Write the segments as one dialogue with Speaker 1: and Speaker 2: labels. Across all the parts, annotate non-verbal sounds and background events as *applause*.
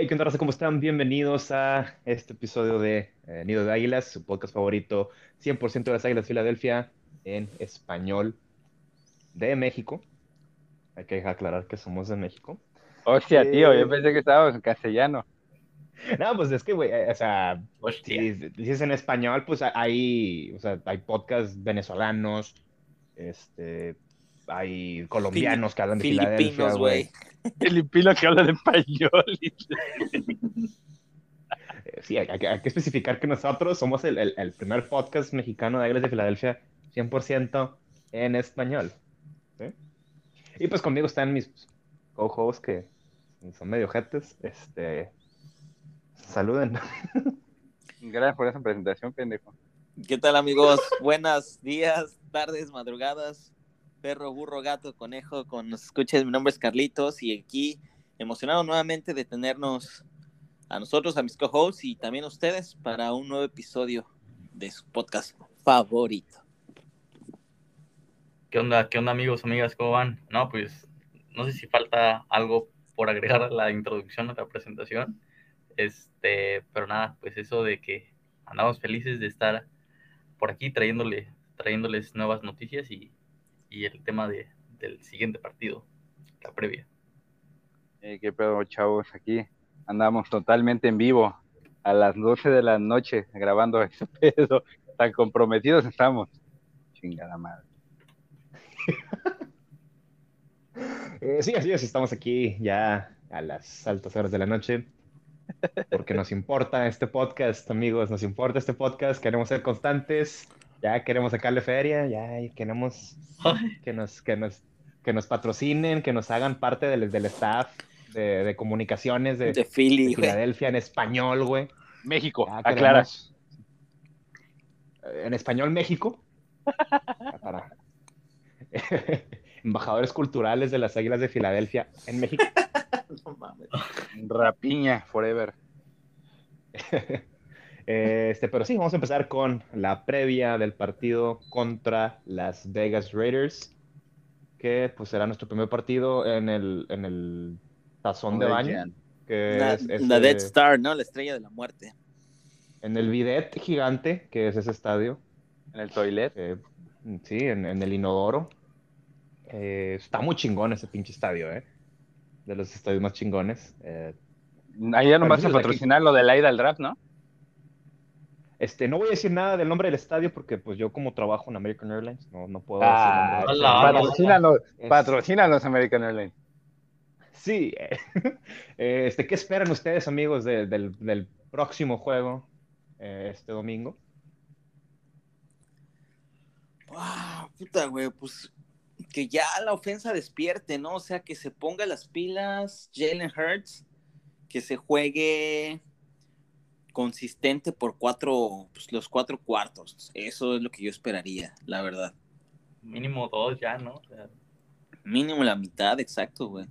Speaker 1: Hey, ¿qué onda, raza? ¿Cómo están? Bienvenidos a este episodio de eh, Nido de Águilas, su podcast favorito, 100% de las Águilas Filadelfia en español de México. Hay que aclarar que somos de México.
Speaker 2: Hostia, tío, yo
Speaker 1: Eh,
Speaker 2: pensé que estábamos en castellano.
Speaker 1: No, pues es que, güey, eh, o sea,
Speaker 3: Hostia.
Speaker 1: si dices en español, pues hay, o sea, hay podcasts venezolanos, este, hay colombianos que hablan de Filadelfia, *laughs*
Speaker 3: Filipinos, güey.
Speaker 2: Filipino que habla de español. *laughs*
Speaker 1: Sí, hay, hay que hay que especificar que nosotros somos el, el- el primer podcast mexicano de Águilas de Filadelfia 100% en español. ¿sí? Y pues conmigo están mis co-hosts que son medio jetes. Este, saluden. *laughs*
Speaker 2: Gracias por esa presentación, pendejo.
Speaker 3: ¿Qué tal, amigos? Buenos días, tardes, madrugadas. Perro, burro, gato, conejo, con nos escuches. Mi nombre es Carlitos y aquí emocionado nuevamente de tenernos a nosotros, a mis co-hosts y también a ustedes para un nuevo episodio de su podcast favorito.
Speaker 4: ¿Qué onda? ¿Qué onda amigos, amigas? ¿Cómo van? No, pues no sé si falta algo por agregar a la introducción a la presentación. Este, pero nada, pues eso de que andamos felices de estar por aquí trayéndole, trayéndoles nuevas noticias y, y el tema de, del siguiente partido, la previa.
Speaker 2: Eh, qué pedo, chavos, aquí andamos totalmente en vivo a las 12 de la noche grabando *laughs* ese pedo. Tan comprometidos estamos. Chingada madre. *laughs*
Speaker 1: Eh, sí, así es, estamos aquí ya a las altas horas de la noche. Porque nos importa este podcast, amigos, nos importa este podcast, queremos ser constantes, ya queremos sacarle feria, ya queremos que nos, que nos, que nos patrocinen, que nos hagan parte del, del staff de, de comunicaciones de,
Speaker 3: De Philly,
Speaker 1: de
Speaker 3: güey.
Speaker 1: Filadelfia en español, güey.
Speaker 2: México,
Speaker 1: Ya
Speaker 2: aclara.
Speaker 1: queremos- eh, En español México. *laughs* Para *laughs* embajadores culturales de las Águilas de Filadelfia en México. *laughs*
Speaker 3: No mames.
Speaker 2: Rapiña, forever.
Speaker 1: Este, pero sí, vamos a empezar con la previa del partido contra las Vegas Raiders, que pues será nuestro primer partido en el, en el tazón de baño, que
Speaker 3: La,
Speaker 1: es, es,
Speaker 3: la
Speaker 1: eh,
Speaker 3: Dead Star, ¿no? La estrella de la muerte.
Speaker 1: en el bidet gigante, que es ese estadio,
Speaker 2: En el toilet.
Speaker 1: eh, sí, en, en el inodoro. Eh, está muy chingón ese pinche estadio, ¿eh? De los estadios más chingones. Eh,
Speaker 2: Ahí ya no vas a
Speaker 1: Permiso, aquí.
Speaker 2: patrocinar lo de la ida al draft, ¿no?
Speaker 1: Este, no voy a decir nada del nombre del estadio porque pues yo como trabajo en American Airlines no, no puedo
Speaker 2: Ah,
Speaker 1: decir Es-
Speaker 2: patrocínanos American Airlines.
Speaker 1: Sí. *laughs* eh, Este, ¿qué esperan ustedes, amigos, de- del, del próximo juego eh, este domingo?
Speaker 3: Wow, puta, güey, pues que ya la ofensa despierte, ¿no? O sea, que se ponga las pilas Jalen Hurts, que se juegue consistente por cuatro, pues los cuatro cuartos. Eso es lo que yo esperaría, la verdad.
Speaker 4: Mínimo dos ya, ¿no? O sea,
Speaker 3: Mínimo la mitad, exacto, güey.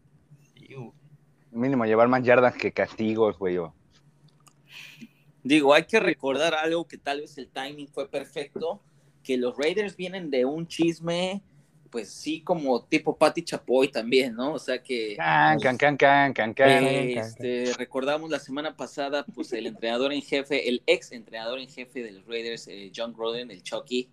Speaker 2: Mínimo llevar más yardas que castigos, güey. o-
Speaker 3: Digo, hay que recordar algo que tal vez el timing fue perfecto, que los Raiders vienen de un chisme, pues sí, como tipo Patty Chapoy también, ¿no? O sea que...
Speaker 2: Can, can, can, can, can, can.
Speaker 3: Este, recordamos la semana pasada, pues el entrenador en jefe, el ex entrenador en jefe de los Raiders, eh, John Gruden, el Chucky,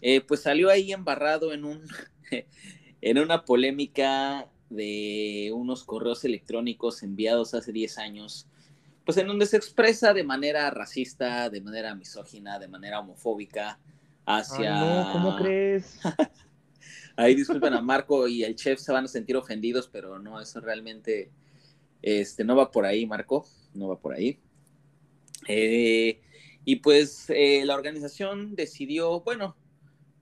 Speaker 3: eh, pues salió ahí embarrado en un *laughs* en una polémica de unos correos electrónicos enviados hace 10 años, pues en donde se expresa de manera racista, de manera misógina, de manera homofóbica hacia...
Speaker 1: Ay, no, ¿cómo crees? *laughs*
Speaker 3: Ahí disculpen a Marco y el chef se van a sentir ofendidos, pero no, eso realmente este, no va por ahí, Marco, no va por ahí. Eh, y pues eh, la organización decidió, bueno,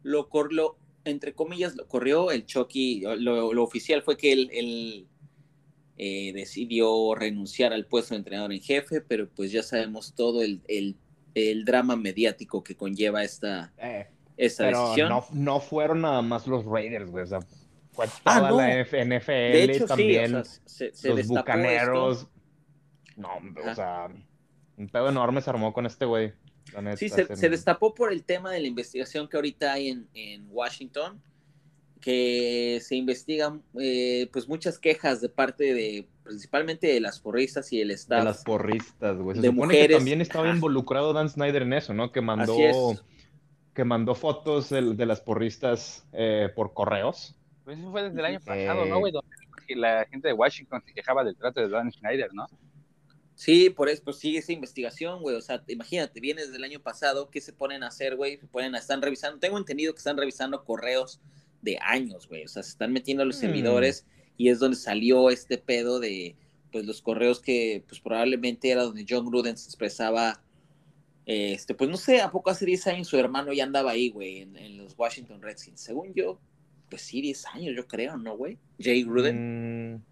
Speaker 3: lo corrió, entre comillas, lo corrió, el Chucky, lo, lo oficial fue que él, eh, decidió renunciar al puesto de entrenador en jefe, pero pues ya sabemos todo el, el, el drama mediático que conlleva esta,
Speaker 1: Eh,
Speaker 3: esta
Speaker 1: pero
Speaker 3: decisión.
Speaker 1: no, no fueron nada más los Raiders, güey. O sea, fue
Speaker 3: Ah,
Speaker 1: toda
Speaker 3: no.
Speaker 1: la NFL
Speaker 3: De hecho,
Speaker 1: también.
Speaker 3: sí, o sea, se, se
Speaker 1: los bucaneros.
Speaker 3: esto.
Speaker 1: No,
Speaker 3: Ajá.
Speaker 1: o sea, un pedo enorme se armó con este güey. neta,
Speaker 3: Sí, se, destapó por el tema de la investigación que ahorita hay en, en Washington, que se investigan eh, pues muchas quejas de parte de principalmente de las porristas y el staff.
Speaker 1: De las porristas, güey. Se
Speaker 3: de
Speaker 1: supone
Speaker 3: mujeres.
Speaker 1: que también estaba involucrado Dan Snyder en eso, ¿no? Que mandó. Que mandó fotos de, las porristas eh, por correos.
Speaker 2: Pues eso fue desde el año
Speaker 1: Eh.
Speaker 2: pasado, ¿no, güey? Donde la gente de Washington se quejaba del trato de Dan Schneider, ¿no?
Speaker 3: Sí, por eso pues sigue esa investigación, güey. O sea, imagínate, viene desde el año pasado, ¿qué se ponen a hacer, güey? Se ponen a, están revisando, tengo entendido que están revisando correos de años, güey. O sea, se están metiendo a los
Speaker 1: Mm.
Speaker 3: servidores y es donde salió este pedo de, pues, los correos que, pues, probablemente era donde John Gruden se expresaba, este, pues, no sé, ¿a poco hace 10 años su hermano ya andaba ahí, güey, en, en los Washington Redskins? Según yo, pues sí, 10 años, yo creo, ¿no, güey? Jay
Speaker 1: Mm,
Speaker 3: Gruden.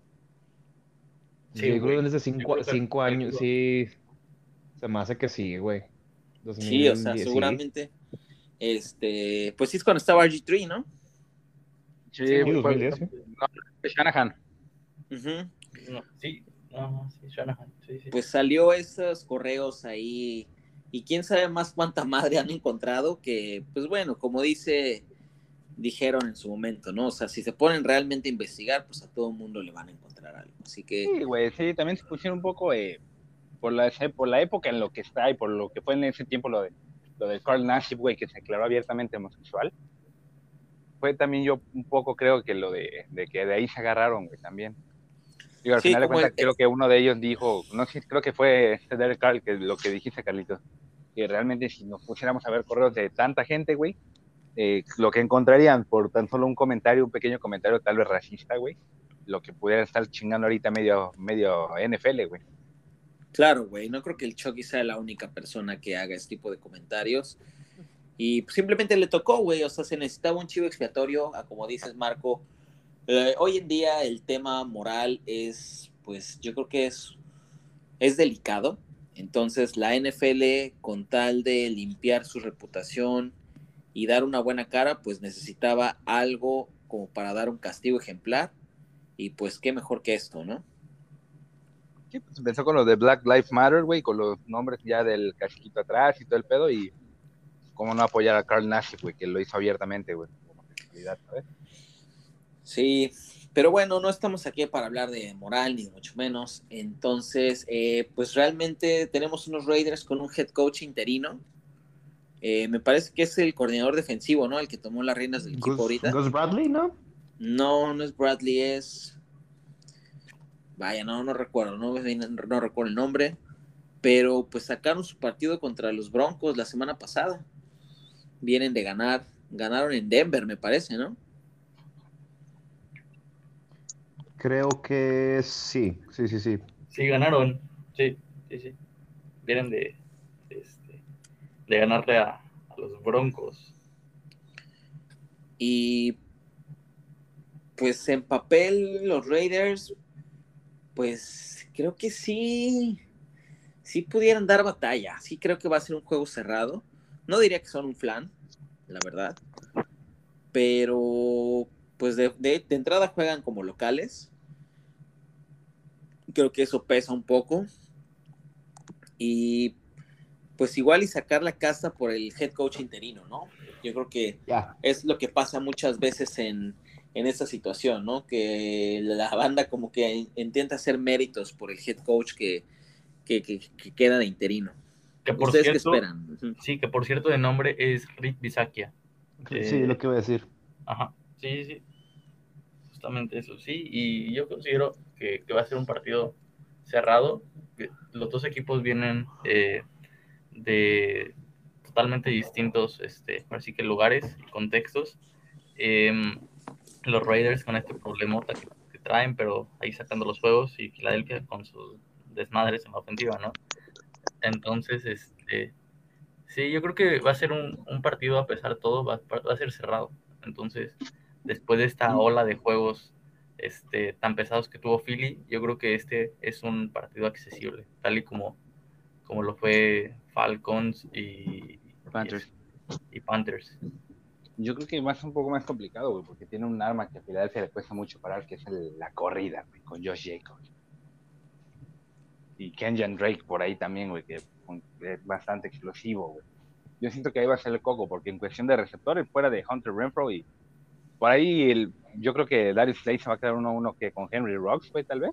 Speaker 4: Sí,
Speaker 1: Jay. Gruden es de
Speaker 4: Yo
Speaker 1: cinco,
Speaker 4: creo que-
Speaker 1: cinco años, sí. Se me hace que sí, güey.
Speaker 3: Sí, o sea,
Speaker 1: 2010, sí.
Speaker 3: seguramente. Este, pues sí es cuando estaba RG3, ¿no?
Speaker 2: Sí,
Speaker 1: Sí,
Speaker 2: fue-
Speaker 1: 2010, sí.
Speaker 2: no, Shanahan.
Speaker 3: Ujú.
Speaker 4: No, sí, no, no, sí, Shanahan, sí, sí.
Speaker 3: Pues salió esos correos ahí y quién sabe más cuánta madre han encontrado que, pues bueno, como dice, dijeron en su momento, ¿no? O sea, si se ponen realmente a investigar, pues a todo mundo le van a encontrar algo. Así que,
Speaker 2: Sí, güey, sí, también se pusieron un poco eh, por, la, por la época en lo que está y por lo que fue en ese tiempo lo de, lo de Carl Nassib, güey, que se declaró abiertamente homosexual. Fue también yo un poco creo que lo de que de ahí se agarraron, güey, también. Digo, al
Speaker 3: Sí,
Speaker 2: final de cuentas,
Speaker 3: el-
Speaker 2: creo que uno de ellos dijo, no sé, creo que fue Derek Carl, que lo que dijiste, Carlitos, que realmente si nos pusiéramos a ver correos de tanta gente, güey, eh, lo que encontrarían por tan solo un comentario, un pequeño comentario tal vez racista, güey, lo que pudiera estar chingando ahorita medio, medio NFL, güey.
Speaker 3: claro, güey, no creo que el Chucky sea la única persona que haga este tipo de comentarios. Y simplemente le tocó, güey, o sea, se necesitaba un chivo expiatorio, a como dices, Marco. Eh, hoy en día el tema moral es, pues yo creo que es, es delicado. Entonces la NFL, con tal de limpiar su reputación y dar una buena cara, pues necesitaba algo como para dar un castigo ejemplar. Y pues qué mejor que esto, ¿no?
Speaker 2: Sí, pues empezó con lo de Black Lives Matter, güey, con los nombres ya del casquito atrás y todo el pedo, y cómo no apoyar a Carl Nassib, güey, que lo hizo abiertamente, güey, como ¿sabes?
Speaker 3: Sí, pero bueno, no estamos aquí para hablar de moral, ni mucho menos. Entonces, eh, pues realmente tenemos unos Raiders con un head coach interino. Eh, me parece que es el coordinador defensivo, ¿no? El que tomó las reinas del equipo
Speaker 1: Gus,
Speaker 3: ahorita.
Speaker 1: Gus Bradley, ¿no?
Speaker 3: No, no es Bradley, es. Vaya, no, no recuerdo, no, no recuerdo el nombre. Pero pues sacaron su partido contra los Broncos la semana pasada. Vienen de ganar. Ganaron en Denver, me parece, ¿no?
Speaker 1: Creo que sí, sí, sí, sí.
Speaker 4: Sí, ganaron. Sí, sí, sí. Vienen de, este, de ganarle a, a los Broncos.
Speaker 3: Y pues en papel los Raiders, pues creo que sí, sí pudieran dar batalla. Sí creo que va a ser un juego cerrado. No diría que son un flan, la verdad. Pero pues de, de- de entrada juegan como locales. Creo que eso pesa un poco. Y pues igual y sacar la casa por el head coach interino, ¿no? Yo creo que es lo que pasa muchas veces en, en esta situación, ¿no? Que la banda como que intenta hacer méritos por el head coach que, que, que- que queda de interino.
Speaker 4: Que por
Speaker 3: ¿Ustedes
Speaker 4: cierto,
Speaker 3: qué esperan?
Speaker 4: Sí, que por cierto de nombre es Rick Bisakia.
Speaker 1: Sí, lo que voy a decir.
Speaker 4: Ajá, sí, sí, sí. Justamente eso, sí. Y yo considero que, va a ser un partido cerrado. Los dos equipos vienen eh, de totalmente distintos, este, así que lugares y contextos. Em, los Raiders con este problema que, traen, pero ahí sacando los juegos y Filadelfia con sus desmadres en la ofensiva, ¿no? Entonces, este, sí, yo creo que va a ser un, un partido, a pesar de todo, va, va a ser cerrado. Entonces, después de esta ola de juegos este, tan pesados que tuvo Philly, yo creo que este es un partido accesible, tal y como, como lo fue Falcons y
Speaker 2: Panthers.
Speaker 4: Y, y Panthers.
Speaker 2: Yo creo que va a ser un poco más complicado, güey, porque tiene un arma que a Filadelfia le cuesta mucho parar, que es el- la corrida, güey, con Josh Jacobs. Y Kenyan Drake por ahí también, güey, que es bastante explosivo, güey. Yo siento que ahí va a ser el coco, porque en cuestión de receptores, fuera de Hunter Renfro y por ahí, el, yo creo que Darius Slay se va a quedar uno a uno que con Henry Rocks, güey, tal vez.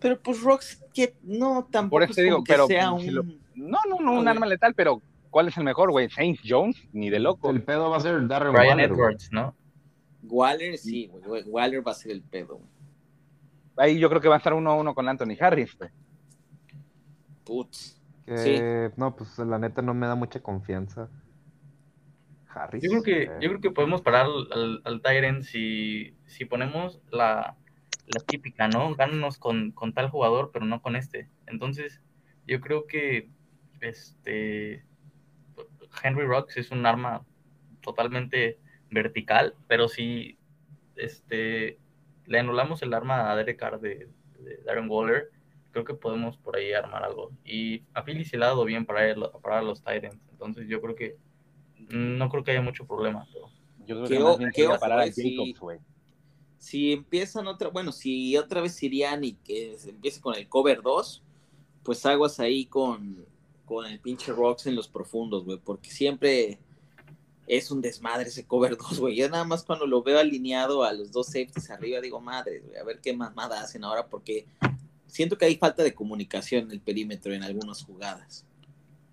Speaker 3: Pero pues Rocks, que no, tampoco
Speaker 2: Por eso te digo, pero
Speaker 3: sea
Speaker 2: si lo-
Speaker 3: un...
Speaker 2: No, no, no, un arma letal, pero ¿cuál es el mejor, güey? ¿Saint Jones? Ni de loco.
Speaker 1: El pedo va a ser Darren
Speaker 4: Brian
Speaker 1: Waller.
Speaker 4: Edwards, ¿no?
Speaker 3: Waller, sí, güey, Waller va a ser el pedo.
Speaker 2: Ahí yo creo que va a estar uno a uno con Anthony Harris, güey.
Speaker 3: Putz.
Speaker 1: Que, No, pues la neta no me da mucha confianza. Harris.
Speaker 4: Yo creo que,
Speaker 1: eh,
Speaker 4: yo creo que podemos parar al, al, Tyrant si, si ponemos la, la típica, ¿no? Gánanos con, con tal jugador, pero no con este. Entonces, yo creo que este Henry Rocks es un arma totalmente vertical, pero si este le anulamos el arma a Derek Carr de, de Darren Waller, creo que podemos por ahí armar algo. Y a Philly se le ha dado bien para, él, para los Tyrants, entonces yo creo que no creo que haya mucho problema. Pero...
Speaker 2: Yo creo
Speaker 3: Que
Speaker 2: más bien
Speaker 3: ojo,
Speaker 2: parar a
Speaker 3: güey, si-
Speaker 2: Jacobs, güey.
Speaker 3: Si empiezan otra, bueno, si otra vez irían y que se empiece con el cover 2, pues aguas ahí con, con el pinche Rocks en los profundos, güey, porque siempre es un desmadre ese cover 2, güey. Yo nada más cuando lo veo alineado a los dos safeties arriba digo, madre, güey, a ver qué mamada hacen ahora, porque siento que hay falta de comunicación en el perímetro en algunas jugadas.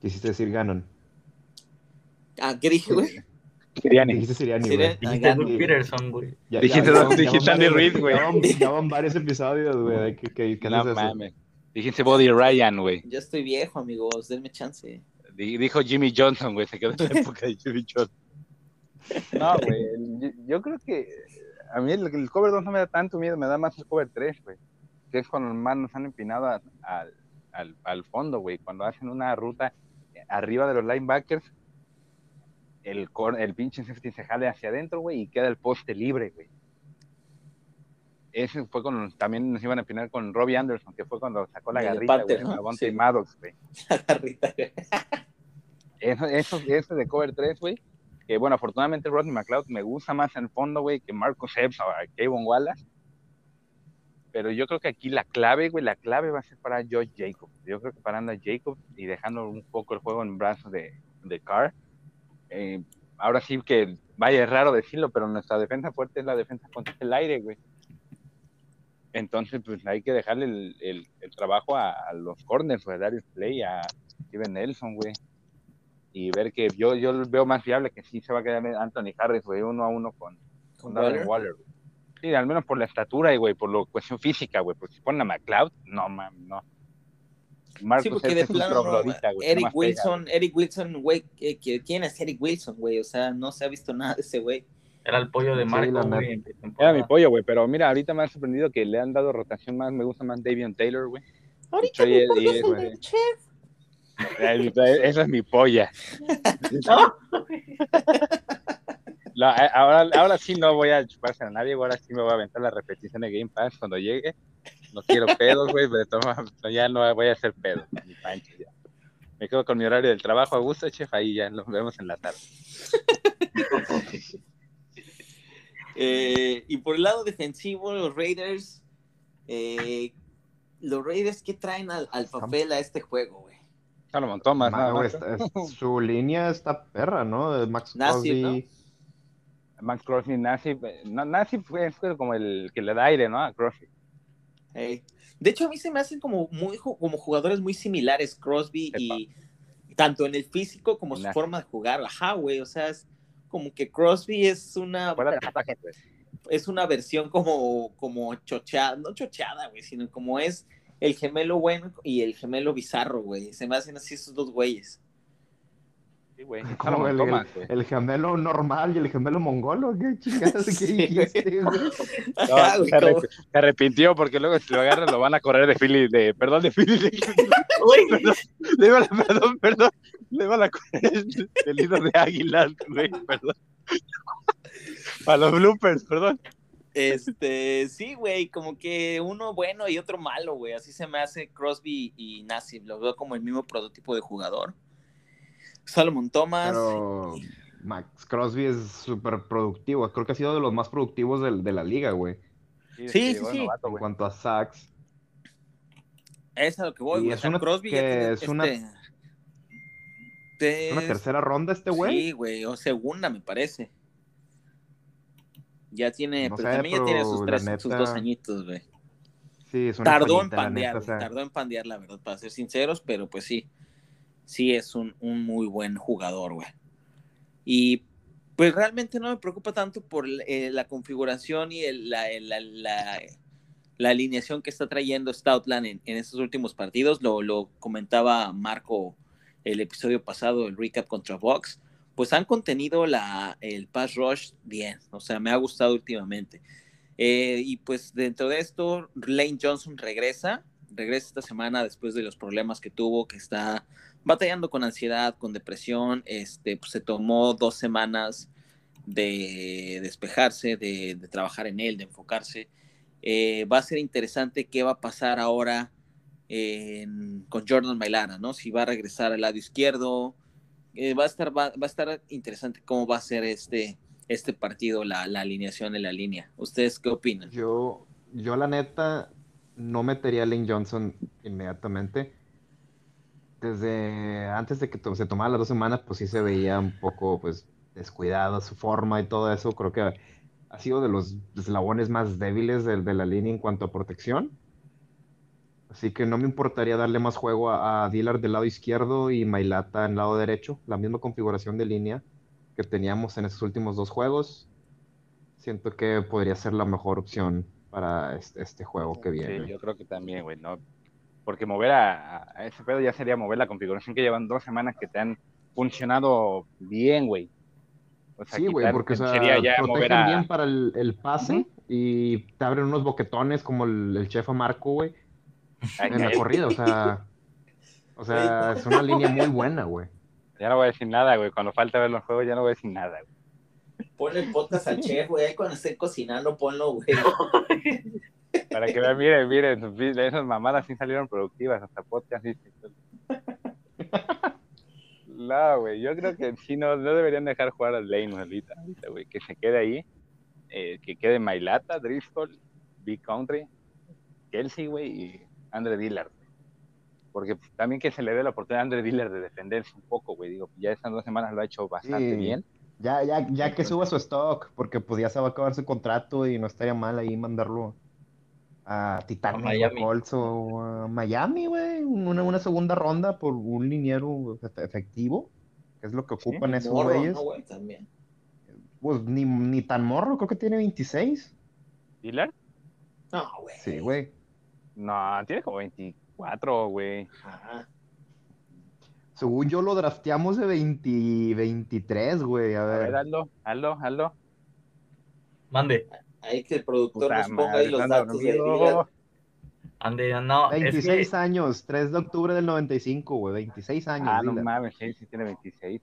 Speaker 1: Quisiste decir Ganon.
Speaker 3: Ah, ¿qué dije, güey?
Speaker 2: Sirianni.
Speaker 1: Dijiste güey.
Speaker 4: Dijiste
Speaker 3: Hagan-
Speaker 4: Doug Peterson, güey.
Speaker 1: Ya-
Speaker 2: Dijiste-
Speaker 1: ya- ya-
Speaker 2: dijiste Andy Reid, güey.
Speaker 1: Ya van, varios episodios, güey, de que, que, que
Speaker 2: No mames. Dijiste Body Ryan, güey.
Speaker 3: Ya estoy viejo, amigos, denme chance.
Speaker 2: Di- Dijo Jimmy Johnson, güey. Se quedó en la *laughs* época de Jimmy Johnson. No, güey. Yo, yo creo que a mí el, el cover 2 no me da tanto miedo, me da más el cover 3, güey. Que es cuando más nos han empinado a- al, al, al fondo, güey. Cuando hacen una ruta arriba de los linebackers, el, el pinche safety se jale hacia adentro, güey, y queda el poste libre, güey. Ese fue cuando también nos iban a empinar con Robbie Anderson, que fue cuando sacó la
Speaker 3: Y
Speaker 2: garrita, güey,
Speaker 3: ¿no? Sí.
Speaker 2: Maddox, güey. *laughs*
Speaker 3: La garrita, güey.
Speaker 2: Eso, eso, eso de cover 3, güey. Que bueno, afortunadamente Rodney McLeod me gusta más en el fondo, güey, que Marcus Epps o Kevin Wallace. Pero yo creo que aquí la clave, güey, la clave va a ser para Josh Jacobs. Yo creo que parando a Jacobs y dejando un poco el juego en brazos de, de Carr. Eh, ahora sí que, vaya, es raro decirlo, pero nuestra defensa fuerte es la defensa contra el aire, güey. Entonces, pues hay que dejarle el, el- el trabajo a, a los corners, a Darius Play, a Steven Nelson, güey y ver que yo, yo veo más viable que sí se va a quedar Anthony Harris, güey, uno a uno con, con
Speaker 3: ¿Con
Speaker 2: Darren
Speaker 3: Waller?
Speaker 2: Güey. Sí, al menos por la estatura y, güey, por la cuestión física, güey, porque si ponen a McLeod, no, mames, no. Marcus
Speaker 3: Sí, porque
Speaker 2: Epps
Speaker 3: de
Speaker 2: es un
Speaker 3: plano, no,
Speaker 2: troglodita, güey,
Speaker 3: Eric
Speaker 2: pega,
Speaker 3: Wilson, Eric Wilson, güey, ¿qué- qué- ¿quién es Eric Wilson, güey? O sea, no se ha visto nada de ese güey.
Speaker 4: Era el pollo de
Speaker 1: Sí,
Speaker 4: Marco, güey. en
Speaker 2: Era mi pollo, güey, pero mira, ahorita me ha sorprendido que le han dado rotación más, me gusta más Davion Taylor, güey.
Speaker 3: Ahorita chef.
Speaker 2: Ay, Esa es mi polla. *laughs* No, a- ahora, ahora sí no voy a chuparse a nadie, ahora sí me voy a aventar la repetición de Game Pass cuando llegue. No quiero pedos, güey, pero toma- ya no voy a hacer pedos, ni pancho ya. Me quedo con mi horario del trabajo a gusto, chef, ahí ya nos vemos en la tarde. *laughs*
Speaker 3: Eh, y por el lado defensivo, los Raiders, eh, los Raiders, ¿qué traen al, al papel a este juego, güey?
Speaker 2: Salomón Thomas,
Speaker 1: es- su línea está perra, ¿no? De Max
Speaker 3: Nasir,
Speaker 1: Crosby.
Speaker 2: Max Crosby, Nassib, eh, no, Nassib fue, fue como el que le da aire, ¿no? A Crosby.
Speaker 3: De hecho, a mí se me hacen como, muy, como jugadores muy similares, Crosby y tanto en el físico como su
Speaker 2: Nah.
Speaker 3: forma de jugar. Ajá, güey, o sea, es como que Crosby es una, es una versión como, como chocheada, no chocheada, güey, sino como es el gemelo bueno y el gemelo bizarro, güey. Se me hacen así esos dos güeyes.
Speaker 2: Sí, güey. *laughs*
Speaker 1: Como
Speaker 2: Salomón
Speaker 1: el, gemelo normal y el gemelo mongolo. ¿Qué chingadas *laughs*
Speaker 3: Sí,
Speaker 1: ¿Qué
Speaker 3: güey.
Speaker 1: dijiste, güey?
Speaker 2: No, *laughs* se,
Speaker 3: como-
Speaker 2: arrep- se arrepintió porque luego si lo agarran lo van a correr de Philly, de, perdón, de Philly, de,
Speaker 4: Güey,
Speaker 2: le a, perdón, perdón, le iban a correr el hilo de águilas, güey, perdón. Para los bloopers, perdón.
Speaker 3: Este, sí, güey, como que uno bueno y otro malo, güey. Así se me hace Crosby y Nassib. Lo veo como el mismo prototipo de jugador. Solomon Thomas.
Speaker 1: Pero Max Crosby es súper productivo. Creo que ha sido de los más productivos de, la liga, güey.
Speaker 3: Sí, sí,
Speaker 2: llegó
Speaker 3: sí.
Speaker 2: novato,
Speaker 1: En cuanto a sacks.
Speaker 3: Es a lo que voy, güey.
Speaker 1: es una-
Speaker 3: Crosby
Speaker 1: que
Speaker 3: tiene,
Speaker 1: es una-
Speaker 3: este,
Speaker 1: ¿Es una tercera ronda este güey?
Speaker 3: Sí, güey, o segunda, me parece. Ya tiene,
Speaker 1: No
Speaker 3: pero
Speaker 1: sé,
Speaker 3: también ya tiene sus, tres, sus dos añitos, güey.
Speaker 1: Sí, es una
Speaker 3: tardó en pandear,
Speaker 1: neta, o sea,
Speaker 3: tardó en pandear, la verdad, para ser sinceros, pero pues sí, sí es un, un muy buen jugador, güey. Y pues realmente no me preocupa tanto por eh, la configuración y la, la- la alineación que está trayendo Stoutland en, en estos últimos partidos. Lo, lo comentaba Marco el episodio pasado, el recap contra Vox. Pues han contenido la, el pass rush bien, o sea, me ha gustado últimamente. Eh, y pues dentro de esto, Lane Johnson regresa, regresa esta semana después de los problemas que tuvo, que está batallando con ansiedad, con depresión, este, pues se tomó dos semanas de despejarse, de, de trabajar en él, de enfocarse. Eh, va a ser interesante qué va a pasar ahora con Jordan Mailana, ¿no? Si va a regresar al lado izquierdo, eh, va, a estar, va, a estar interesante cómo va a ser este, este partido, la, la alineación en la línea. ¿Ustedes qué opinan?
Speaker 1: Yo, yo la neta no metería a Lane Johnson inmediatamente. Desde antes de que to- se tomara las dos semanas, pues sí se veía un poco pues descuidado su forma y todo eso. Creo que ha sido de los eslabones más débiles de, de la línea en cuanto a protección. Así que no me importaría darle más juego a, a Dillard del lado izquierdo y Mailata en el lado derecho. La misma configuración de línea que teníamos en esos últimos dos juegos. Siento que podría ser la mejor opción para este, este juego que
Speaker 2: Sí,
Speaker 1: viene.
Speaker 2: yo creo que también, güey, ¿no? Porque mover a, a ese pedo ya sería mover la configuración que llevan dos semanas que te han funcionado bien, güey. O sea,
Speaker 1: Sí, güey, porque o sea,
Speaker 2: sería ya mover
Speaker 1: protegen
Speaker 2: a...
Speaker 1: bien para el, el pase y te abren unos boquetones como el, el chef a Marco, güey, en la corrida. O sea, o sea, es una línea muy buena, güey.
Speaker 2: Ya no voy a decir nada, güey. Cuando falta ver los juegos ya no voy a decir nada, güey.
Speaker 3: Ponle el podcast al chef, güey. Ahí cuando estén cocinando, ponlo, güey. *laughs*
Speaker 2: Para que vean, miren, miren, esas mamadas sí salieron productivas, hasta podcast. *laughs* No, güey, yo creo que sí, no, no deberían dejar jugar al Lane ahorita, güey, que se quede ahí, eh, que quede Mailata, Driscoll, Big Country, Kelsey, güey, y Andre Dillard. Porque también que se le dé la oportunidad a Andre Dillard de defenderse un poco, güey, digo, ya estas dos semanas lo ha hecho bastante
Speaker 1: Sí.
Speaker 2: bien.
Speaker 1: Ya, ya, ya que suba su stock, porque pues ya se va a acabar su contrato y no estaría mal ahí mandarlo a Titanes
Speaker 4: A
Speaker 1: o a
Speaker 4: Miami.
Speaker 1: Colts o a Miami, güey. Una, una segunda ronda por un liniero efe- efectivo, que es lo que ocupan esos güeyes.
Speaker 3: ¿no, güey? También.
Speaker 1: Pues ni, ni tan morro, creo que tiene 26.
Speaker 2: ¿Dillard?
Speaker 3: No, güey.
Speaker 1: Sí, güey.
Speaker 2: No, tiene como 24, güey.
Speaker 3: Ajá.
Speaker 1: Según yo lo drafteamos de 20, 23, güey. A
Speaker 2: A ver,
Speaker 1: ver.
Speaker 2: hazlo, hazlo, hazlo.
Speaker 4: Mande.
Speaker 3: Ahí que el productor
Speaker 2: Puta
Speaker 3: nos ponga
Speaker 2: madre,
Speaker 3: ahí los datos. Dillard.
Speaker 4: Ande, no. es que-
Speaker 1: 26 años, 3 de octubre del 95, güey. 26 años.
Speaker 2: Ah, no
Speaker 1: Dillard.
Speaker 2: mames, sí, sí tiene 26.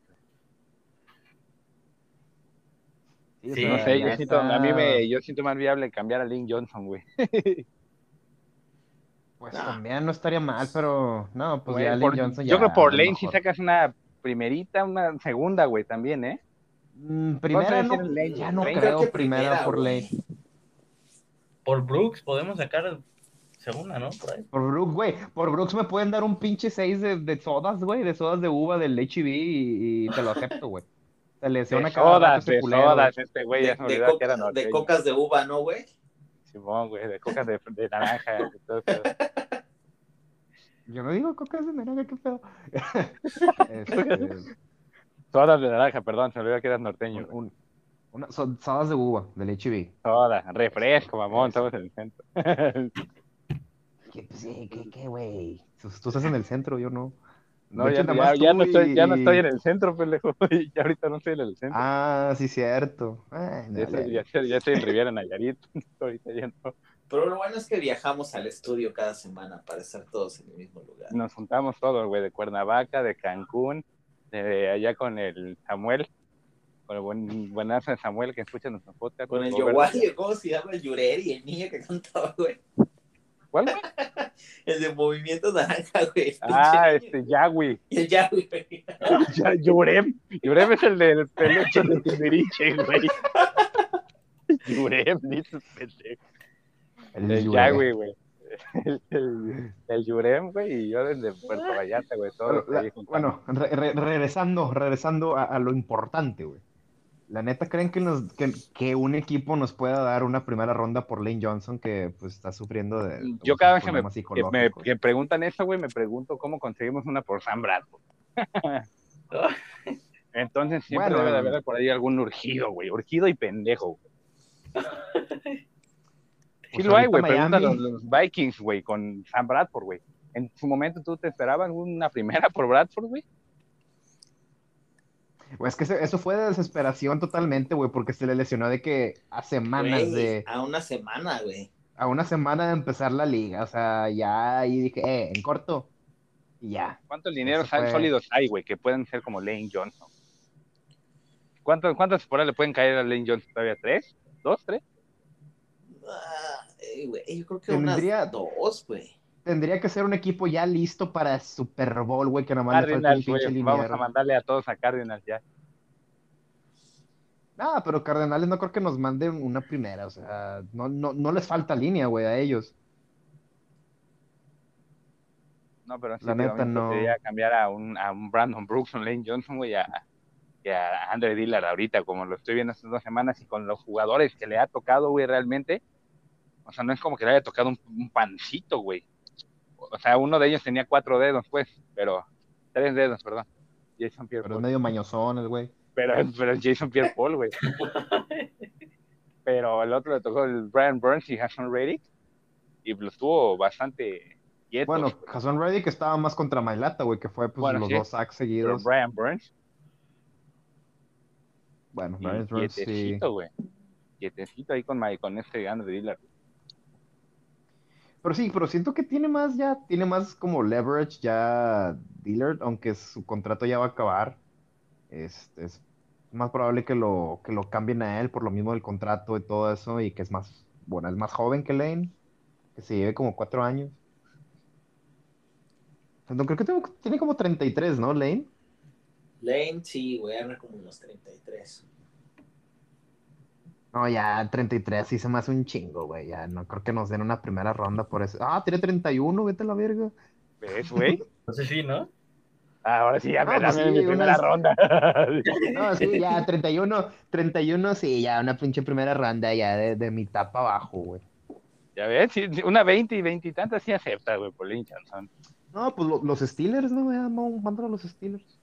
Speaker 1: Sí,
Speaker 2: No sé, yo siento, a mí me, yo siento más viable cambiar a Link Johnson, güey. *laughs*
Speaker 1: Pues
Speaker 3: Ah.
Speaker 1: también no estaría mal, pero no, pues
Speaker 2: Güey,
Speaker 1: ya
Speaker 2: por-
Speaker 1: Lane Johnson
Speaker 2: yo
Speaker 1: ya
Speaker 2: creo por
Speaker 1: a lo
Speaker 2: Lane sí
Speaker 1: mejor.
Speaker 2: sacas una primerita, una segunda, güey, también, ¿eh?
Speaker 1: Mm, primera no,
Speaker 2: Lane?
Speaker 1: ya no
Speaker 2: 30.
Speaker 1: creo
Speaker 3: Creo que
Speaker 1: primera
Speaker 3: primera,
Speaker 1: por. Lane.
Speaker 4: Por Brooks podemos sacar segunda, ¿no? Por ahí.
Speaker 1: Por Brooks, güey, por Brooks me pueden dar un pinche 6 de, de sodas, güey, de sodas de uva del HB y, y te lo acepto, güey. Se lesiona
Speaker 2: De
Speaker 1: cada rato
Speaker 2: sodas, de
Speaker 1: culero,
Speaker 2: sodas, este güey ya
Speaker 3: De,
Speaker 2: se me
Speaker 3: de
Speaker 2: olvidó que
Speaker 3: de cocas de uva, ¿no, güey?
Speaker 2: Simón, güey, de cocas de, de naranja. de todo.
Speaker 1: Yo no digo cocas de naranja, qué pedo. *laughs* Este,
Speaker 2: Sodas de naranja, perdón, se me olvidó que eras norteño. güey.
Speaker 1: un- una- so- sodas de uva del HB.
Speaker 2: Sodas, refresco, mamón, estamos en el centro. *laughs*
Speaker 1: ¿Qué, sí, qué, qué, güey? Tú, estás en el centro, yo no.
Speaker 2: No, ya, ya, ya no estoy, ya no estoy en el centro, pendejo. *laughs* Ya ahorita no estoy en el centro.
Speaker 1: Ah, sí, cierto. Ay,
Speaker 2: ya,
Speaker 1: dale.
Speaker 2: estoy, ya, estoy, ya estoy en Riviera Nayarit. *laughs* ahorita ya no.
Speaker 3: Pero lo bueno es que viajamos al estudio cada semana para estar todos en el mismo lugar.
Speaker 2: Nos juntamos todos, güey, de Cuernavaca, de Cancún, de allá con el Samuel, con el buen, buenazo de Samuel que escucha nuestro podcast.
Speaker 3: Con el. Yowali, ¿cómo se llama? El Yureri, el niño que cantaba, güey.
Speaker 2: ¿Cuál? *laughs*
Speaker 3: El de Movimiento Naranja, güey.
Speaker 2: Ah, este. Yahweh.
Speaker 3: El Yahweh, güey. *laughs*
Speaker 2: Ya, Yurem. Yurem es el del peluche de Timbiriche, güey. *laughs* Yurem, dices pendejo.
Speaker 1: El
Speaker 2: El
Speaker 1: Yure.
Speaker 2: Yahweh, güey. El, el, el Yurem, güey, y yo desde Puerto Vallarta, güey.
Speaker 1: Bueno, la- bueno, re- re- regresando, regresando a, a lo importante, güey. La neta, ¿creen que, nos, que, que un equipo nos pueda dar una primera ronda por Lane Johnson que pues está sufriendo de
Speaker 2: Yo
Speaker 1: muchos
Speaker 2: cada vez que me, que me- que preguntan eso, güey, me pregunto cómo conseguimos una por Sam Bradford. *laughs* Entonces siempre
Speaker 1: Bueno,
Speaker 2: debe de haber por ahí algún urgido, güey. Urgido y pendejo. güey. *laughs* Sí
Speaker 1: Pues
Speaker 2: lo hay, güey. Pregunta a los, los Vikings, güey, con Sam Bradford, güey. En su momento tú te esperabas una primera por Bradford, güey.
Speaker 1: Güey, es que eso, fue de desesperación totalmente, güey, porque se le lesionó de que a semanas de,
Speaker 3: A una semana, güey.
Speaker 1: a una semana de empezar la liga, o sea, ya ahí dije, eh, en corto, y ya.
Speaker 2: ¿Cuántos dineros
Speaker 1: fue-
Speaker 2: sólidos hay, güey, que pueden ser como Lane Johnson? ¿Cuántos, ¿Cuántas temporadas le pueden caer a Lane Johnson todavía? ¿Tres? ¿Dos? ¿Tres?
Speaker 3: Güey, yo creo que
Speaker 1: Tendría-
Speaker 3: unas dos, güey.
Speaker 1: Tendría que ser un equipo ya listo para Super Bowl, güey, que nomás le
Speaker 2: Cardinals,
Speaker 1: pinche
Speaker 2: güey. Vamos a mandarle a todos a Cardinals ya.
Speaker 1: Ah, pero Cardenales no creo que nos manden una primera, o sea, no, no, no les falta línea, güey, a ellos.
Speaker 2: No, pero sí,
Speaker 1: La neta, no.
Speaker 2: gustaría cambiar a un, a un Brandon Brooks, un Lane Johnson, güey, a, y a Andre Dillard ahorita, como lo estoy viendo estas dos semanas, y con los jugadores que le ha tocado, güey, realmente. O sea, no es como que le haya tocado un, un pancito, güey. O sea, uno de ellos tenía cuatro dedos, pues, pero tres dedos, perdón. Jason Pierre
Speaker 1: Pero es medio mañosón el güey.
Speaker 2: Pero, pero es Jason Pierre Paul, güey. *laughs* pero el otro le tocó el Brian Burns y Hassan Reddick, y lo estuvo bastante quieto.
Speaker 1: Bueno, Jason Reddick estaba más contra Mailata, güey, que fue pues
Speaker 2: Bueno,
Speaker 1: los
Speaker 2: sí.
Speaker 1: dos sacks
Speaker 2: pero
Speaker 1: seguidos.
Speaker 2: Brian Burns
Speaker 1: Bueno, Brian Burns sí.
Speaker 2: quietecito, güey. Quietecito ahí con, con este Andre Dillard.
Speaker 1: Pero sí, pero siento que tiene más ya, tiene más como leverage ya Dillard, aunque su contrato ya va a acabar. Es, es más probable que lo, que lo cambien a él por lo mismo del contrato y todo eso, y que es más, bueno, es más joven que Lane, que se lleve como cuatro años. No, creo que tengo- tiene como 33, ¿no, Lane?
Speaker 3: Lane, sí, güey, anda como unos 33.
Speaker 1: No, ya 33 sí se me hace un chingo, güey. Ya no creo que nos den una primera ronda por eso. Ah, tiene 31, vete a la verga.
Speaker 2: ¿Ves, güey?
Speaker 4: Entonces *laughs* sí, ¿no?
Speaker 2: Ah, Ahora sí, ya
Speaker 1: No,
Speaker 2: me
Speaker 1: pues
Speaker 2: dame
Speaker 1: sí,
Speaker 2: mi primera
Speaker 1: unas-
Speaker 2: ronda. *laughs* *laughs*
Speaker 1: No, sí, ya 31, 31, sí, ya una pinche primera ronda ya de, de mitad para abajo, güey.
Speaker 2: ya ves, sí, una 20 y 20 y tantas sí acepta, güey, por Lane Johnson.
Speaker 1: No, pues lo- los Steelers, ¿no? Ya, no, mándalo a los Steelers.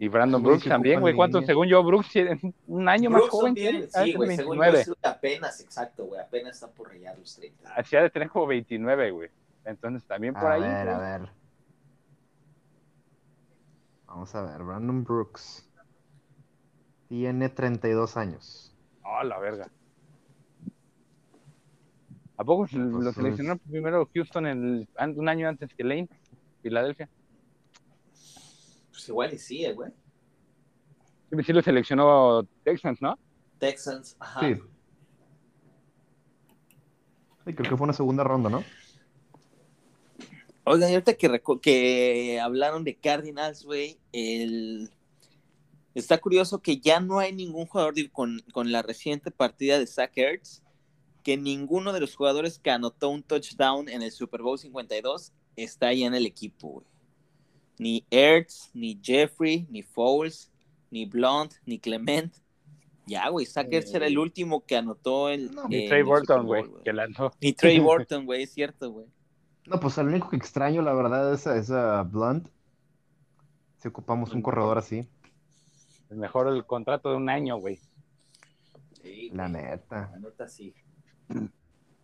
Speaker 2: Y Brandon Brooks
Speaker 1: sí
Speaker 2: también, güey. ¿Cuánto? Según yo, Brooks tiene un año más joven
Speaker 3: también,
Speaker 2: que él.
Speaker 3: sí,
Speaker 2: Ah,
Speaker 3: güey, según yo
Speaker 2: 29.
Speaker 3: es apenas, exacto, güey, apenas está por rayar los 30.
Speaker 2: Así ha de tener como 29, güey. Entonces también por
Speaker 1: A
Speaker 2: ahí.
Speaker 1: ver,
Speaker 2: güey.
Speaker 1: a ver. Vamos a ver, Brandon Brooks. Tiene 32 años.
Speaker 2: Oh, la verga. ¿A poco se- lo seleccionó primero Houston el, un año antes que Lane? Filadelfia.
Speaker 3: Pues igual y sí, eh, güey.
Speaker 2: Sí, sí lo seleccionó Texans, ¿no?
Speaker 3: Texans, ajá.
Speaker 1: Sí. Sí, creo que fue una segunda ronda, ¿no?
Speaker 3: Oigan, y ahorita que, que hablaron de Cardinals, güey, el... está curioso que ya no hay ningún jugador digo, con, con la reciente partida de Zach Ertz, que ninguno de los jugadores que anotó un touchdown en el Super Bowl 52 está ya en el equipo, güey. Ni Ertz, ni Jeffrey, ni Foles, ni Blunt, ni Clement. Ya, güey, Zach Ertz era el último que anotó el...
Speaker 1: No,
Speaker 2: Ni Trey Burton, güey, que lanzó.
Speaker 3: Ni Trey *laughs* Burton, güey, es cierto, güey.
Speaker 1: No, pues el único que extraño, la verdad, es a, es a Blunt. Si ocupamos un corredor así,
Speaker 2: El mejor el contrato de un año, güey.
Speaker 3: Sí,
Speaker 1: la neta.
Speaker 3: La neta sí.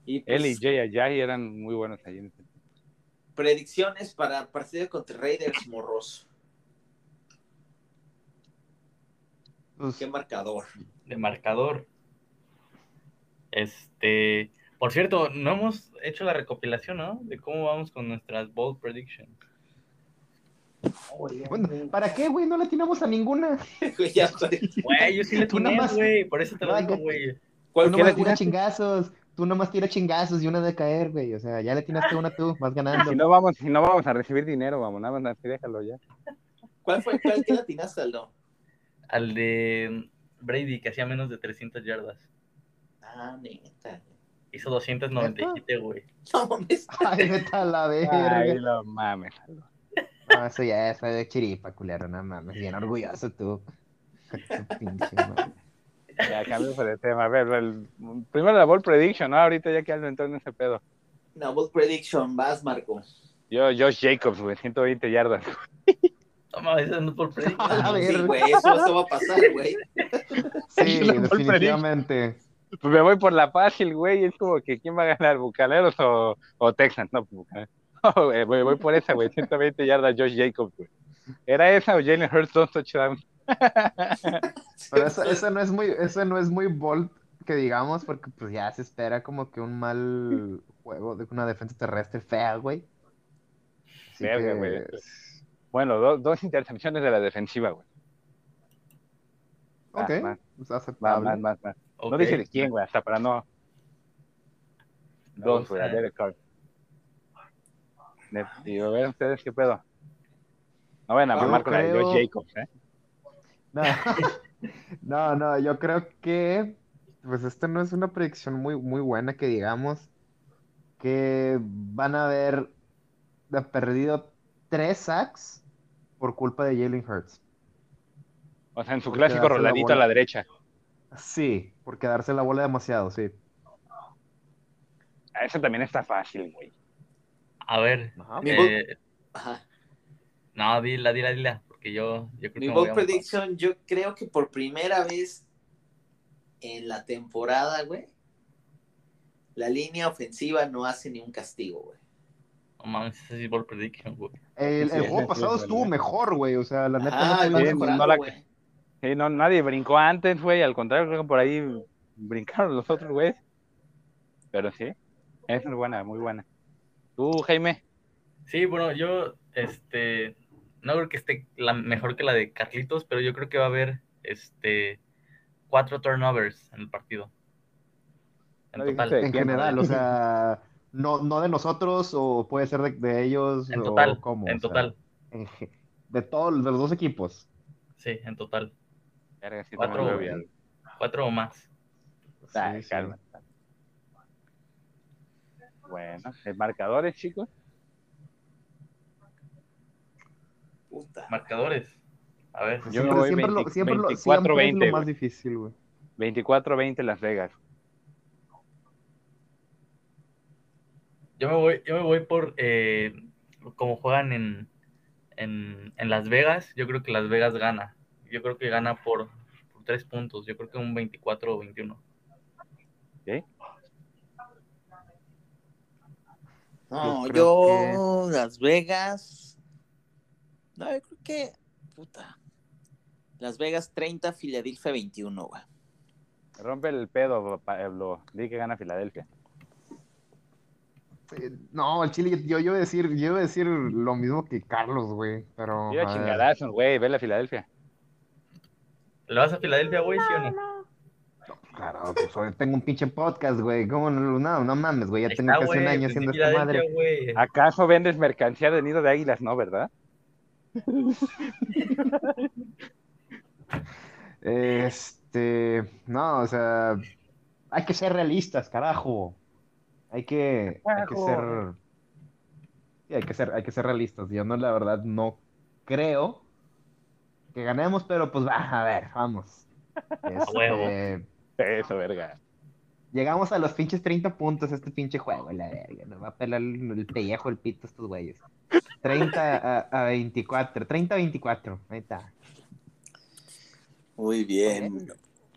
Speaker 3: Y
Speaker 2: Él y
Speaker 3: pues,
Speaker 2: Jay Ajayi eran muy buenos ahí en ese
Speaker 3: predicciones para el partido contra Raiders Morros.
Speaker 1: Pues,
Speaker 3: ¿Qué marcador?
Speaker 4: De marcador. Este. Por cierto, no hemos hecho la recopilación, ¿no? De cómo vamos con nuestras bold predictions.
Speaker 1: bueno, ¿para qué, güey? No le atinamos a ninguna. *laughs*
Speaker 3: Güey, ya estoy-
Speaker 4: Güey, yo sí le
Speaker 1: nomás-
Speaker 4: güey. Por eso te lo
Speaker 1: No,
Speaker 4: digo, güey.
Speaker 1: Tú
Speaker 3: ¿Cuál
Speaker 2: ¿Qué
Speaker 1: nomás
Speaker 2: le
Speaker 1: tira
Speaker 2: tiraste?
Speaker 1: chingazos. Tú nomás tira chingazos y una de caer, güey. O sea, ya le tiraste una tú, vas ganando. *laughs*
Speaker 2: Si no vamos, si no vamos a recibir dinero, vamos, nada más así déjalo ya.
Speaker 3: ¿Cuál fue? ¿Cuál que atinaste, Aldo?
Speaker 4: Al de Brady, que hacía menos de 300 yardas.
Speaker 3: Ah, neta.
Speaker 4: Hizo 297, güey.
Speaker 3: No mames.
Speaker 1: Ay, vete a la
Speaker 2: Ay,
Speaker 1: verga.
Speaker 2: lo mames.
Speaker 1: No, eso ya es de chiripa, culero, no mames. Bien orgulloso tú. tu pinche madre.
Speaker 2: Ya cambio de tema. A ver, el- primero la ball prediction, ¿no? Ahorita ya que Aldo entró en ese pedo.
Speaker 3: Una bold prediction, vas, Marco.
Speaker 2: Yo, Josh Jacobs, güey, 120 yardas.
Speaker 4: No mames, eso no por prediction.
Speaker 1: A
Speaker 3: Sí,
Speaker 1: ver.
Speaker 3: güey, eso, eso va a pasar, güey.
Speaker 1: Sí,
Speaker 2: ball
Speaker 1: definitivamente.
Speaker 2: Pues me voy por la fácil, güey. Es como que ¿quién va a ganar? ¿Bucaneros o, o Texans? No, pues Bucaneros. *laughs* No, voy, voy por esa, güey. 120 yardas Josh Jacobs, güey. ¿Era esa o Jalen Hurts dos touchdowns? *laughs*
Speaker 1: Pero eso, eso no es muy, eso no es muy bold que digamos, porque pues ya se espera como que un mal juego de una defensa terrestre fea, güey.
Speaker 2: Verga,
Speaker 1: que-
Speaker 2: güey. Bueno, do- dos intercepciones de la defensiva, güey.
Speaker 1: Ok,
Speaker 2: va,
Speaker 1: pues aceptable.
Speaker 2: más, más, más. No dice de quién, güey, hasta para no. Dos,
Speaker 4: gusta.
Speaker 2: güey, a Derek Carr. De- Y a ver ustedes qué pedo. No vayan a mamar con la de Josh Jacobs, ¿eh?
Speaker 1: No, *laughs* no, no, yo creo que pues esta no es una predicción muy, muy buena que digamos que van a haber perdido tres sacks por culpa de Jalen Hurts.
Speaker 2: O sea, en su
Speaker 1: Porque
Speaker 2: clásico
Speaker 1: darse la
Speaker 2: roladito a
Speaker 1: bola.
Speaker 2: la derecha.
Speaker 1: Sí, por quedarse la bola demasiado, sí.
Speaker 2: Ah, Eso también está fácil, güey.
Speaker 4: A ver. Eh,
Speaker 3: Ajá.
Speaker 4: no, dila, dila, dila. Porque yo, yo creo
Speaker 3: Mi
Speaker 4: que
Speaker 3: bold prediction, yo creo que por primera vez en la temporada, güey, la línea ofensiva no hace ni un castigo, güey.
Speaker 4: No mames, ese sí ball prediction, güey.
Speaker 1: El,
Speaker 2: Sí,
Speaker 1: el
Speaker 2: sí,
Speaker 1: juego
Speaker 2: sí,
Speaker 1: pasado
Speaker 2: es
Speaker 1: estuvo
Speaker 2: verdad.
Speaker 1: mejor, güey. O sea, la neta no pudimos
Speaker 3: va
Speaker 2: sí, no la-. Sí, no, nadie brincó antes, güey. Al contrario, creo que por ahí brincaron los otros, güey. Pero sí, es buena, muy buena. Tú, Jaime.
Speaker 4: Sí, bueno, yo, este, no creo que esté la, mejor que la de Carlitos, pero yo creo que va a haber, este, cuatro turnovers en el partido. En
Speaker 2: No
Speaker 4: total.
Speaker 2: dijiste-
Speaker 1: En general, o *laughs* sea, no, no de nosotros o puede ser de, de ellos
Speaker 4: En
Speaker 1: o
Speaker 4: total,
Speaker 1: cómo.
Speaker 4: en
Speaker 1: o
Speaker 4: total.
Speaker 1: en ge- de todos, de los dos equipos.
Speaker 4: Sí, en total.
Speaker 2: Sí
Speaker 4: Cuatro, cuatro o más.
Speaker 2: Ay,
Speaker 1: Sí, sí.
Speaker 2: calma. Bueno, ¿eh, marcadores, chicos.
Speaker 3: Puta.
Speaker 4: Marcadores. A ver,
Speaker 2: Yo me
Speaker 1: Siempre,
Speaker 2: voy
Speaker 1: siempre, lo,
Speaker 2: 20
Speaker 1: siempre, lo,
Speaker 2: 24-20,
Speaker 1: siempre es lo más
Speaker 2: güey.
Speaker 1: difícil, güey.
Speaker 2: 24-20 Las Vegas.
Speaker 4: yo me voy, yo me voy por eh, como juegan en, en, en Las Vegas, yo creo que Las Vegas gana. Yo creo que gana por, por tres puntos. Yo creo que un 24 o 21.
Speaker 3: No,
Speaker 1: Yo
Speaker 3: yo, Las Vegas. No, yo creo que. Puta. Las Vegas 30, Filadelfia 21, güey.
Speaker 2: Rompe el pedo, Pablo. Di que gana Filadelfia.
Speaker 1: Eh, No, el Chile, yo, yo iba a decir, yo iba a decir lo mismo que Carlos, güey. Pero.
Speaker 2: Mira
Speaker 1: a
Speaker 2: chingadazos, güey. Ve la Filadelfia.
Speaker 4: ¿Le vas a Filadelfia, güey, sí o no?
Speaker 1: Claro, pues hoy tengo un pinche podcast, güey. ¿Cómo no? No, no mames, güey. Ya
Speaker 4: Ahí
Speaker 1: tengo
Speaker 4: está,
Speaker 1: casi un año haciendo esta madre.
Speaker 2: ¿Acaso vendes mercancía de nido de águilas? No, ¿verdad?
Speaker 1: Este, no, o sea, hay que ser realistas, carajo. Hay que, hay que ser, sí, hay que ser, hay que ser realistas. Yo no, la verdad, no creo que ganemos, pero pues va, a ver, vamos. *laughs* Este,
Speaker 4: huevo.
Speaker 2: Eso, verga.
Speaker 1: llegamos a los pinches 30 puntos este pinche juego, la verga. Nos va a pelar el, el pellejo, el pito estos güeyes. 30 a, a 24, 30 a 24, ahí está.
Speaker 3: Muy bien.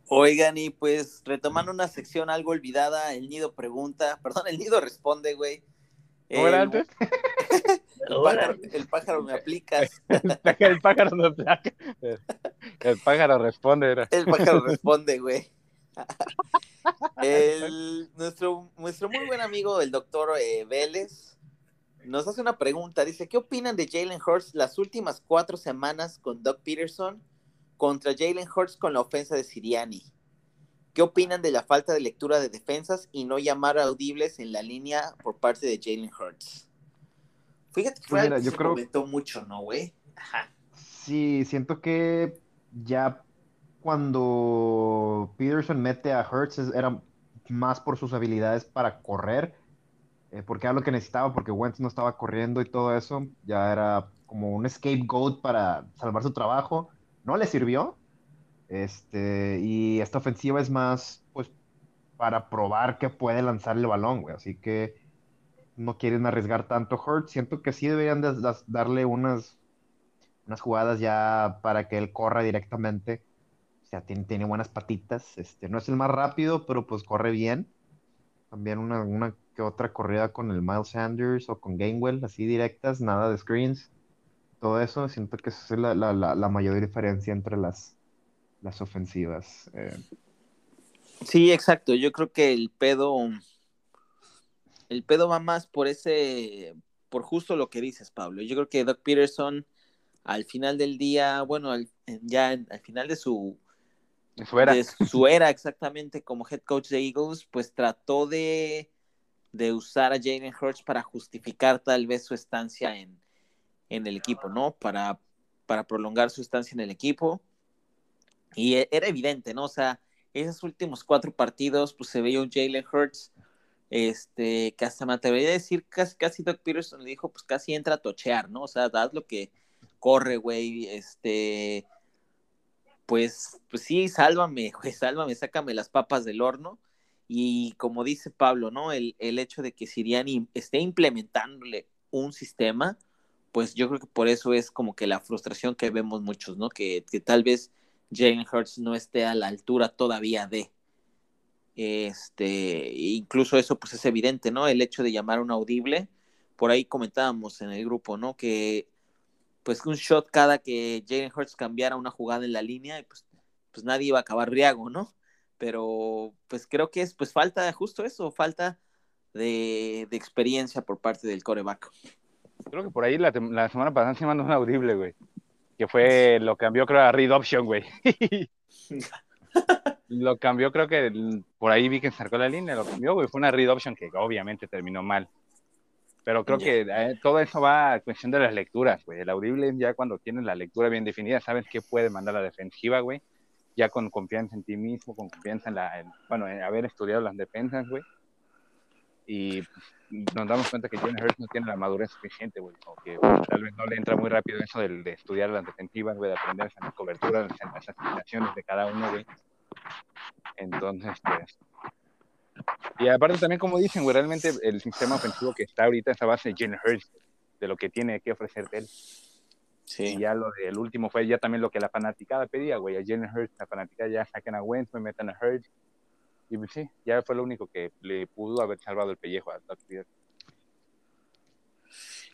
Speaker 3: Oigan, y pues retomando una sección algo olvidada, el nido pregunta, perdón, el nido responde, güey.
Speaker 2: ¿Cómo era
Speaker 3: El-
Speaker 2: antes? *laughs*
Speaker 3: El pájaro, el pájaro me aplicas. *laughs*
Speaker 2: El pájaro no placa. El pájaro responde. Era.
Speaker 3: El pájaro responde, güey. *laughs* El- nuestro, nuestro muy buen amigo, el doctor eh, Vélez, nos hace una pregunta. Dice, ¿qué opinan de Jalen Hurts las últimas cuatro semanas con Doug Peterson contra Jalen Hurts con la ofensa de Siriani? ¿Qué opinan de la falta de lectura de defensas y no llamar audibles en la línea por parte de Jalen Hurts? Fíjate que fue
Speaker 1: Pues mira,
Speaker 3: algo que
Speaker 1: yo
Speaker 3: se comentó mucho, ¿no, güey? Ajá.
Speaker 1: Sí, siento que ya cuando Peterson mete a Hurts era más por sus habilidades para correr, eh, porque era lo que necesitaba, porque Wentz no estaba corriendo y todo eso, ya era como un scapegoat para salvar su trabajo. No le sirvió, Este, y esta ofensiva es más, pues, para probar que puede lanzar el balón, güey. Así que no quieren arriesgar tanto Hurt. Siento que sí deberían darle unas, unas jugadas ya para que él corra directamente. O sea, tiene, buenas patitas. Este, no es el más rápido, pero pues corre bien. También una que otra corrida con el Miles Sanders o con Gainwell, así directas, nada de screens. Todo eso, siento que esa es la, la, la, mayor diferencia entre las, las ofensivas. Eh.
Speaker 3: Sí, exacto. Yo creo que el pedo, el pedo va más por ese, por justo lo que dices, Pablo. Yo creo que Doc Peterson, al final del día, bueno, ya al final de su
Speaker 2: su era.
Speaker 3: de su era exactamente como head coach de Eagles, pues trató de, de usar a Jalen Hurts para justificar tal vez su estancia en, en el equipo, ¿no? Para, para prolongar su estancia en el equipo. Y e, era evidente, ¿no? O sea, esos últimos cuatro partidos, pues se veía un Jalen Hurts, este, que hasta me atrevería a decir, casi, casi Doc Peterson le dijo, pues casi entra a tochear, ¿no? O sea, das lo que corre, güey, este, pues, pues sí, sálvame, güey, sálvame, sácame las papas del horno. Y como dice Pablo, ¿no? El, el hecho de que Siriani esté implementándole un sistema, pues yo creo que por eso es como que la frustración que vemos muchos, ¿no? Que, que tal vez Jalen Hurts no esté a la altura todavía de. Este, incluso eso pues es evidente, ¿no? El hecho de llamar un audible, por ahí comentábamos en el grupo, ¿no? Que pues un shot cada que Jalen Hurts cambiara una jugada en la línea, pues, pues nadie iba a acabar riago, ¿no? Pero pues creo que es pues falta justo eso, falta de, de experiencia por parte del coreback.
Speaker 2: Creo que por ahí la, la semana pasada se mandó un audible, güey. Que fue, lo cambió creo a read option, güey. *laughs* *laughs* lo cambió, creo que por ahí vi que sacó la línea, lo cambió, güey. Fue una read option que obviamente terminó mal. Pero creo que eh, todo eso va a cuestión de las lecturas, güey. El audible ya cuando tienes la lectura bien definida, sabes qué puede mandar la defensiva, güey. Ya con confianza en ti mismo, con confianza en la, bueno, en haber estudiado las defensas, güey. Y nos damos cuenta que Jalen Hurts no tiene la madurez suficiente, güey, o que tal vez no le entra muy rápido eso de, de estudiar las defensivas, güey, de aprender las coberturas, las asignaciones de cada uno, güey. Entonces, pues. Y aparte también, como dicen, güey, realmente el sistema ofensivo que está ahorita es a base de Jalen Hurts, de lo que tiene que ofrecerte él. Sí. Y ya lo del último fue ya también lo que la fanaticada pedía, güey, a Jalen Hurts, la fanaticada ya saquen a Wentz, me metan a Hurts, y pues sí, ya fue lo único que le pudo haber salvado el pellejo a Doc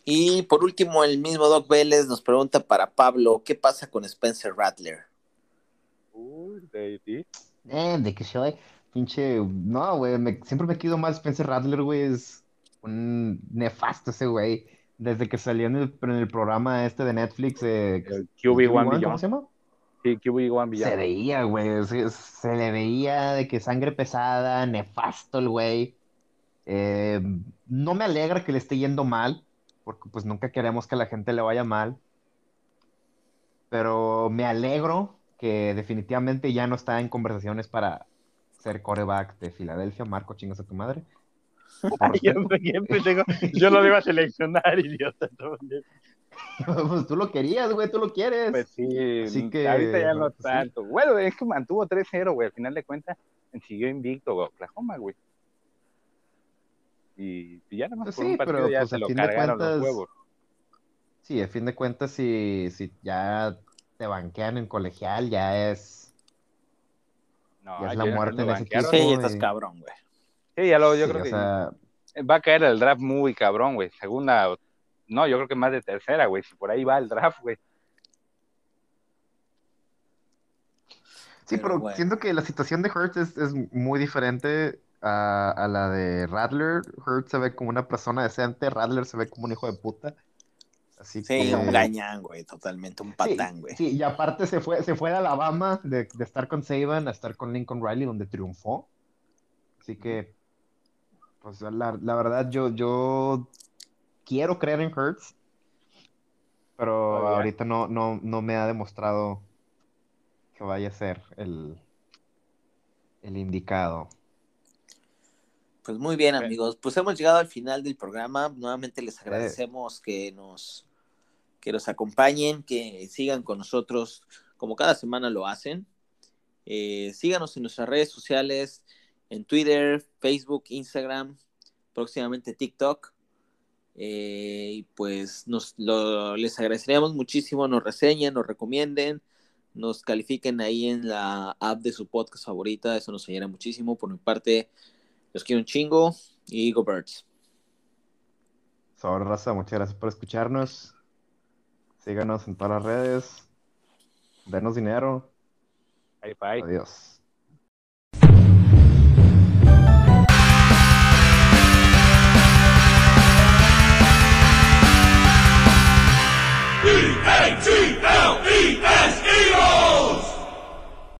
Speaker 3: Y por último, el mismo Doc Vélez nos pregunta para Pablo, ¿qué pasa con Spencer Rattler?
Speaker 1: Uy, de ti. Eh, de que soy pinche, no, güey, siempre me quedo mal Spencer Rattler, güey, es un nefasto ese güey. Desde que salió en el, en el programa este de Netflix, eh,
Speaker 2: QB1,
Speaker 1: ¿cómo se llama? Se veía, güey, se, le veía de que sangre pesada, nefasto el güey. Eh, no me alegra que le esté yendo mal, porque pues nunca queremos que a la gente le vaya mal. Pero me alegro que definitivamente ya no está en conversaciones para ser coreback de Filadelfia. Marco, chingas a tu madre.
Speaker 2: Yo, no lo iba a seleccionar, *laughs* idiota. *laughs*
Speaker 1: pues tú lo querías, güey, tú lo quieres.
Speaker 2: Pues sí, que, ahorita ya no pues, tanto. Bueno, es que mantuvo 3-0, güey, al final de cuentas siguió invicto, güey, Oklahoma, güey. Y, ya nada más
Speaker 1: pues por un partido pero, ya pues, se lo cargaron cuentas, los huevos. Sí, a fin de cuentas, si, si ya te banquean en colegial, ya es...
Speaker 3: No, ya es la muerte en ese equipo. Sí, ya estás cabrón, güey.
Speaker 2: Sí, ya lo, yo creo que va a caer el draft muy cabrón, güey. Segunda no, yo creo que más de tercera, güey. Si por ahí va el draft, güey.
Speaker 1: Sí, pero, siento que la situación de Hurts es, muy diferente a, la de Radler. Hurts se ve como una persona decente, Radler se ve como un hijo de puta.
Speaker 3: Así sí, un gañán, güey, totalmente un patán, güey.
Speaker 1: Sí, y aparte se fue, se fue de Alabama de, de, estar con Saban a estar con Lincoln Riley, donde triunfó. Así que, pues la, la verdad, yo, yo quiero creer en Hurts, pero ahorita no, no, no me ha demostrado que vaya a ser el, el indicado.
Speaker 3: Pues muy bien, amigos. Pues hemos llegado al final del programa. Nuevamente les agradecemos que nos que nos acompañen, que sigan con nosotros como cada semana lo hacen. Eh, síganos en nuestras redes sociales, en Twitter, Facebook, Instagram, próximamente TikTok. Eh, y pues nos lo, les agradeceríamos muchísimo, nos reseñen, nos recomienden, nos califiquen ahí en la app de su podcast favorita, eso nos ayuda muchísimo. Por mi parte, los quiero un chingo y go birds.
Speaker 1: Sobre raza, muchas gracias por escucharnos. Síganos en todas las redes. Denos dinero.
Speaker 2: Bye bye.
Speaker 1: Adiós. B A G L E S.